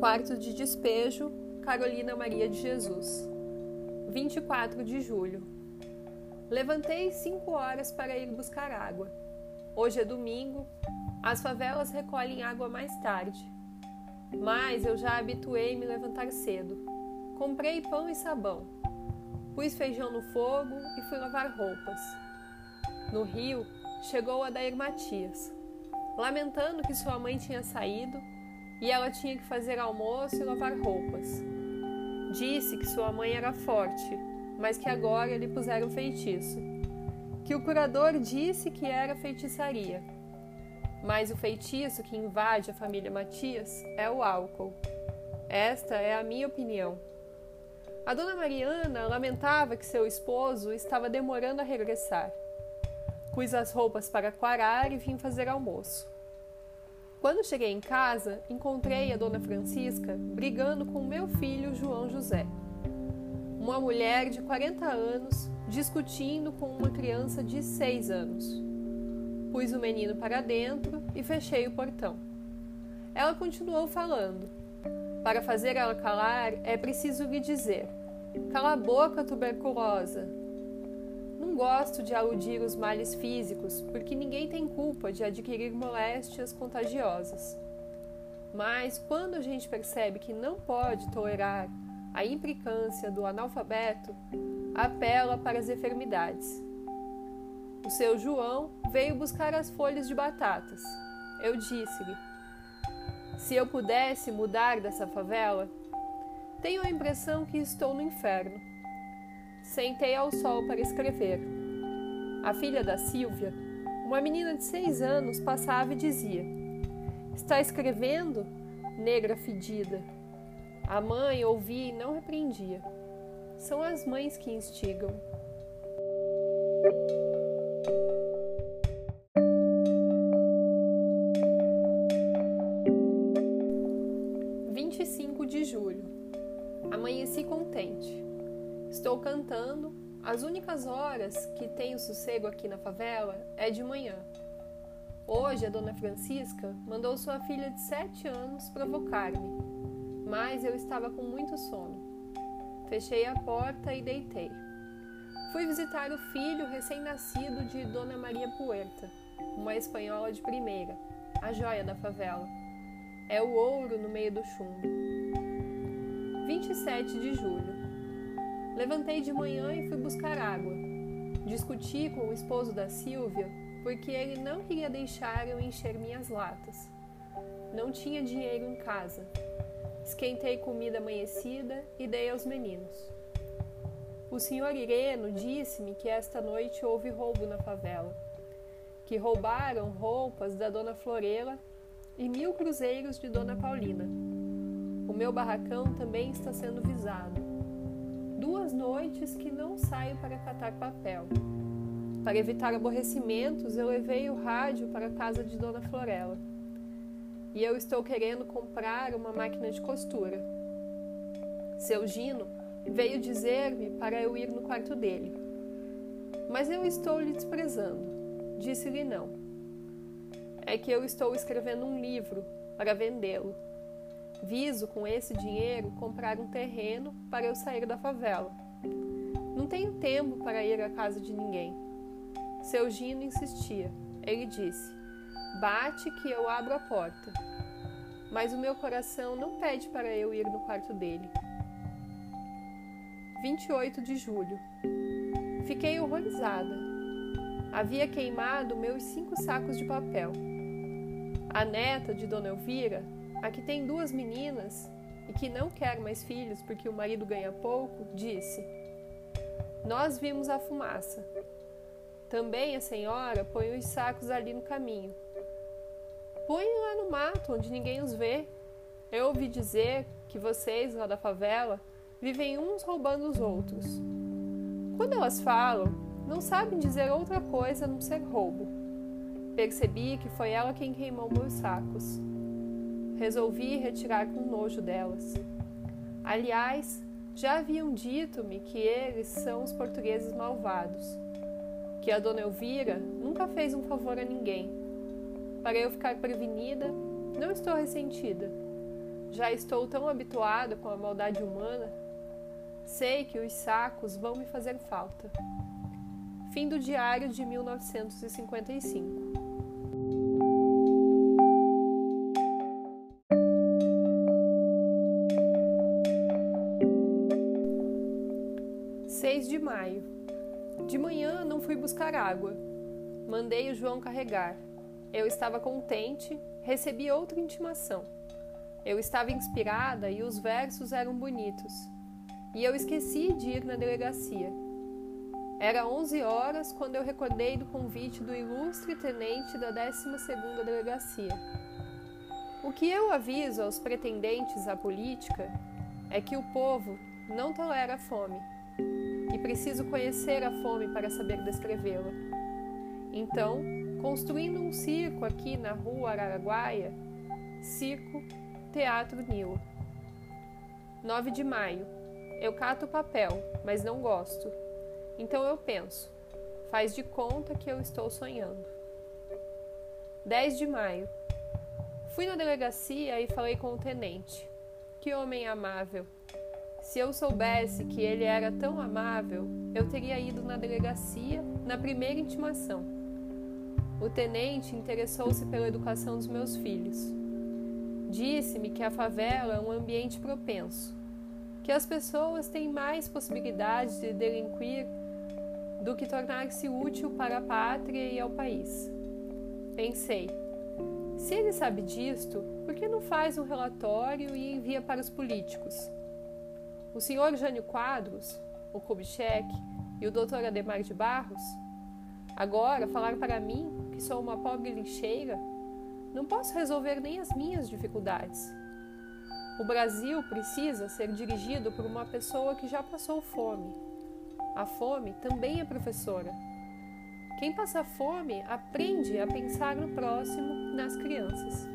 Quarto de despejo, Carolina Maria de Jesus. 24 de julho. Levantei cinco horas para ir buscar água. Hoje é domingo, as favelas recolhem água mais tarde. Mas eu já habituei me levantar cedo. Comprei pão e sabão. Pus feijão no fogo e fui lavar roupas. No rio, chegou a Dair Matias, lamentando que sua mãe tinha saído e ela tinha que fazer almoço e lavar roupas. Disse que sua mãe era forte, mas que agora lhe puseram feitiço. Que o curador disse que era feitiçaria. Mas o feitiço que invade a família Matias é o álcool. Esta é a minha opinião. A dona Mariana lamentava que seu esposo estava demorando a regressar. Pus as roupas para quarar e vim fazer almoço. Quando cheguei em casa, encontrei a dona Francisca brigando com meu filho João José. Uma mulher de 40 anos discutindo com uma criança de 6 anos. Pus o menino para dentro e fechei o portão. Ela continuou falando. Para fazer ela calar, é preciso lhe dizer: Cala a boca, tuberculosa! Não gosto de aludir os males físicos, porque ninguém tem culpa de adquirir moléstias contagiosas. Mas quando a gente percebe que não pode tolerar a implicância do analfabeto, apela para as enfermidades. O seu João veio buscar as folhas de batatas. Eu disse-lhe: Se eu pudesse mudar dessa favela, tenho a impressão que estou no inferno. Sentei ao sol para escrever. A filha da Silvia, uma menina de seis anos, passava e dizia: Está escrevendo? Negra fedida. A mãe ouvia e não repreendia. São as mães que instigam. As únicas horas que tenho sossego aqui na favela é de manhã. Hoje a dona Francisca mandou sua filha de sete anos provocar-me, mas eu estava com muito sono. Fechei a porta e deitei. Fui visitar o filho recém-nascido de Dona Maria Puerta, uma espanhola de primeira, a joia da favela. É o ouro no meio do chumbo. 27 de julho. Levantei de manhã e fui buscar água. Discuti com o esposo da Silvia porque ele não queria deixar eu encher minhas latas. Não tinha dinheiro em casa. Esquentei comida amanhecida e dei aos meninos. O senhor Ireno disse-me que esta noite houve roubo na favela, que roubaram roupas da dona Florela e mil cruzeiros de dona Paulina. O meu barracão também está sendo visado duas noites que não saio para catar papel. Para evitar aborrecimentos, eu levei o rádio para a casa de Dona Florela. E eu estou querendo comprar uma máquina de costura. Seu Gino veio dizer-me para eu ir no quarto dele. Mas eu estou lhe desprezando. Disse-lhe não. É que eu estou escrevendo um livro para vendê-lo. Viso com esse dinheiro comprar um terreno para eu sair da favela. Não tenho tempo para ir à casa de ninguém. Seu Gino insistia. Ele disse: Bate que eu abro a porta. Mas o meu coração não pede para eu ir no quarto dele. 28 de julho. Fiquei horrorizada. Havia queimado meus cinco sacos de papel. A neta de Dona Elvira a que tem duas meninas e que não quer mais filhos porque o marido ganha pouco, disse: Nós vimos a fumaça. Também a senhora põe os sacos ali no caminho. Põe lá no mato, onde ninguém os vê. Eu ouvi dizer que vocês, lá da favela, vivem uns roubando os outros. Quando elas falam, não sabem dizer outra coisa a não ser roubo. Percebi que foi ela quem queimou meus sacos resolvi retirar com nojo delas. Aliás, já haviam dito-me que eles são os portugueses malvados, que a dona Elvira nunca fez um favor a ninguém. Para eu ficar prevenida, não estou ressentida. Já estou tão habituado com a maldade humana. Sei que os sacos vão me fazer falta. Fim do diário de 1955. Maio. De manhã não fui buscar água. Mandei o João carregar. Eu estava contente, recebi outra intimação. Eu estava inspirada e os versos eram bonitos. E eu esqueci de ir na delegacia. Era 11 horas quando eu recordei do convite do ilustre tenente da 12ª Delegacia. O que eu aviso aos pretendentes à política é que o povo não tolera fome preciso conhecer a fome para saber descrevê-la. Então, construindo um circo aqui na rua Araguaia, Circo Teatro Nilo. 9 de maio. Eu cato papel, mas não gosto. Então eu penso, faz de conta que eu estou sonhando. 10 de maio. Fui na delegacia e falei com o tenente. Que homem amável. Se eu soubesse que ele era tão amável, eu teria ido na delegacia na primeira intimação. O tenente interessou-se pela educação dos meus filhos. Disse-me que a favela é um ambiente propenso, que as pessoas têm mais possibilidades de delinquir do que tornar-se útil para a pátria e ao país. Pensei, se ele sabe disto, por que não faz um relatório e envia para os políticos? O senhor Jânio Quadros, o Kubitschek e o doutor Ademar de Barros? Agora, falar para mim, que sou uma pobre lixeira, não posso resolver nem as minhas dificuldades. O Brasil precisa ser dirigido por uma pessoa que já passou fome. A fome também é professora. Quem passa fome aprende a pensar no próximo, nas crianças.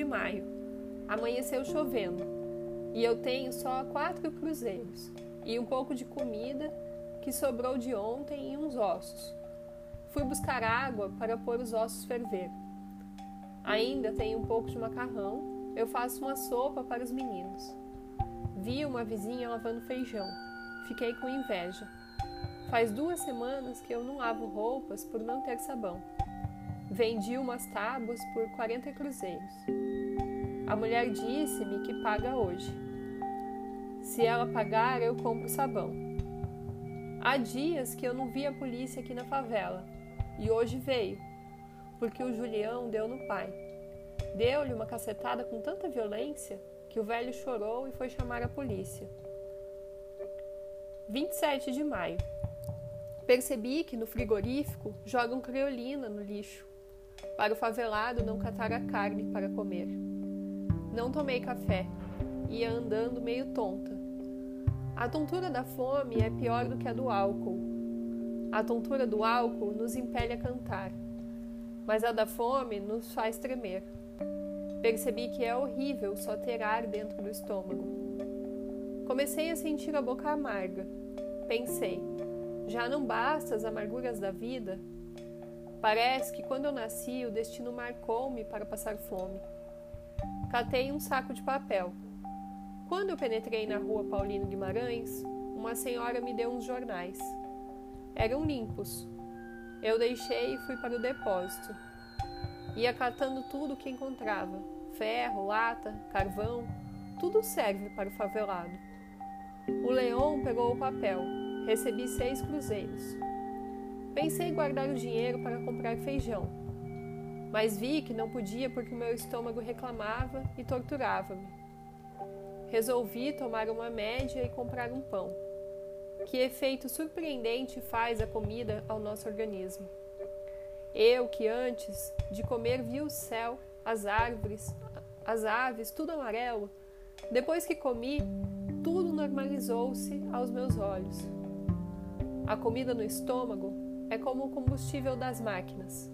De maio. Amanheceu chovendo e eu tenho só quatro cruzeiros e um pouco de comida que sobrou de ontem e uns ossos. Fui buscar água para pôr os ossos ferver. Ainda tenho um pouco de macarrão. Eu faço uma sopa para os meninos. Vi uma vizinha lavando feijão. Fiquei com inveja. Faz duas semanas que eu não lavo roupas por não ter sabão. Vendi umas tábuas por 40 cruzeiros. A mulher disse-me que paga hoje. Se ela pagar, eu compro sabão. Há dias que eu não vi a polícia aqui na favela e hoje veio, porque o Julião deu no pai. Deu-lhe uma cacetada com tanta violência que o velho chorou e foi chamar a polícia. 27 de maio. Percebi que no frigorífico jogam criolina no lixo para o favelado não catar a carne para comer. Não tomei café, ia andando meio tonta. A tontura da fome é pior do que a do álcool. A tontura do álcool nos impele a cantar, mas a da fome nos faz tremer. Percebi que é horrível só ter ar dentro do estômago. Comecei a sentir a boca amarga. Pensei, já não basta as amarguras da vida? Parece que quando eu nasci o destino marcou-me para passar fome. Catei um saco de papel. Quando eu penetrei na rua Paulino Guimarães, uma senhora me deu uns jornais. Eram limpos. Eu deixei e fui para o depósito. Ia catando tudo o que encontrava: ferro, lata, carvão, tudo serve para o favelado. O leão pegou o papel. Recebi seis cruzeiros. Pensei em guardar o dinheiro para comprar feijão, mas vi que não podia porque o meu estômago reclamava e torturava-me. Resolvi tomar uma média e comprar um pão. Que efeito surpreendente faz a comida ao nosso organismo. Eu, que antes de comer vi o céu, as árvores, as aves, tudo amarelo, depois que comi, tudo normalizou-se aos meus olhos. A comida no estômago é como o combustível das máquinas.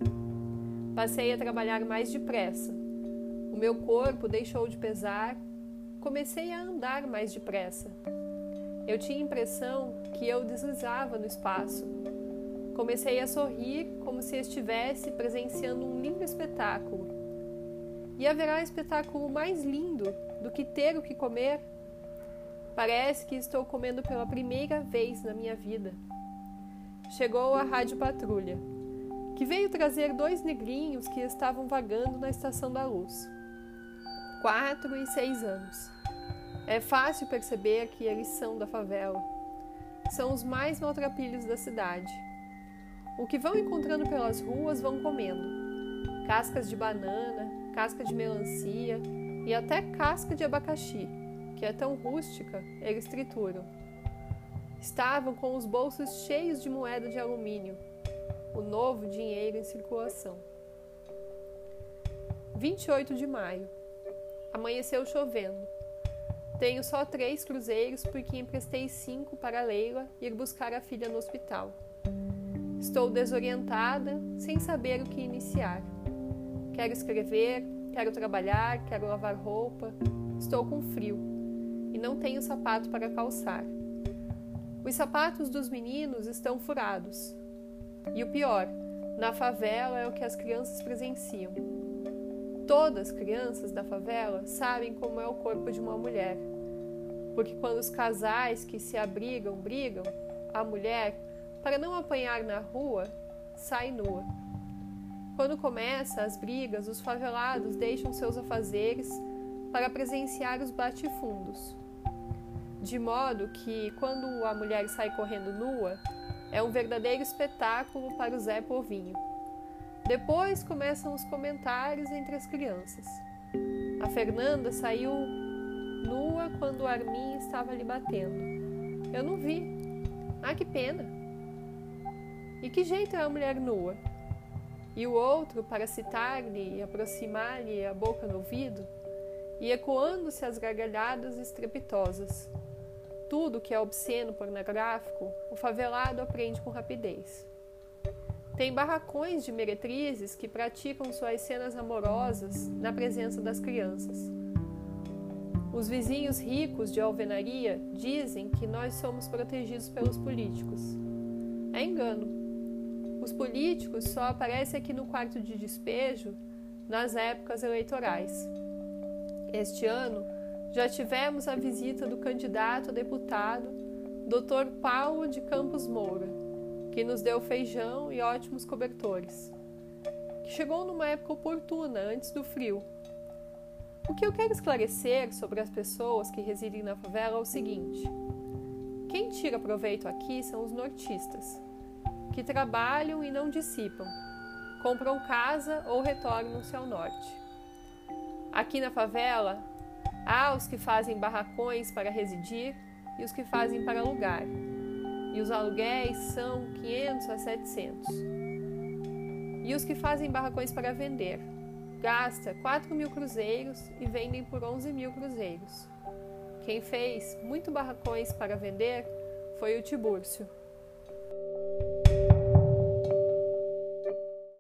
Passei a trabalhar mais depressa. O meu corpo deixou de pesar, comecei a andar mais depressa. Eu tinha a impressão que eu deslizava no espaço. Comecei a sorrir como se estivesse presenciando um lindo espetáculo. E haverá espetáculo mais lindo do que ter o que comer? Parece que estou comendo pela primeira vez na minha vida. Chegou a Rádio Patrulha, que veio trazer dois negrinhos que estavam vagando na Estação da Luz. Quatro e seis anos. É fácil perceber que eles são da favela. São os mais maltrapilhos da cidade. O que vão encontrando pelas ruas vão comendo. Cascas de banana, casca de melancia e até casca de abacaxi, que é tão rústica, eles trituram. Estavam com os bolsos cheios de moeda de alumínio, o novo dinheiro em circulação. 28 de maio. Amanheceu chovendo. Tenho só três cruzeiros porque emprestei cinco para Leila ir buscar a filha no hospital. Estou desorientada, sem saber o que iniciar. Quero escrever, quero trabalhar, quero lavar roupa. Estou com frio e não tenho sapato para calçar. Os sapatos dos meninos estão furados. E o pior, na favela é o que as crianças presenciam. Todas as crianças da favela sabem como é o corpo de uma mulher. Porque quando os casais que se abrigam brigam, a mulher, para não apanhar na rua, sai nua. Quando começa as brigas, os favelados deixam seus afazeres para presenciar os bate-fundos. De modo que, quando a mulher sai correndo nua, é um verdadeiro espetáculo para o Zé Povinho. Depois começam os comentários entre as crianças. A Fernanda saiu nua quando o Armin estava lhe batendo. Eu não vi. Ah, que pena! E que jeito é a mulher nua? e o outro para citar-lhe e aproximar-lhe a boca no ouvido, e ecoando-se as gargalhadas estrepitosas. Tudo que é obsceno pornográfico, o favelado aprende com rapidez. Tem barracões de meretrizes que praticam suas cenas amorosas na presença das crianças. Os vizinhos ricos de alvenaria dizem que nós somos protegidos pelos políticos. É engano. Os políticos só aparecem aqui no quarto de despejo nas épocas eleitorais. Este ano, já tivemos a visita do candidato a deputado, Dr. Paulo de Campos Moura, que nos deu feijão e ótimos cobertores, que chegou numa época oportuna, antes do frio. O que eu quero esclarecer sobre as pessoas que residem na favela é o seguinte: quem tira proveito aqui são os nortistas que trabalham e não dissipam, compram casa ou retornam-se ao norte. Aqui na favela, há os que fazem barracões para residir e os que fazem para alugar, e os aluguéis são 500 a 700. E os que fazem barracões para vender, gasta 4 mil cruzeiros e vendem por 11 mil cruzeiros. Quem fez muito barracões para vender foi o Tibúrcio.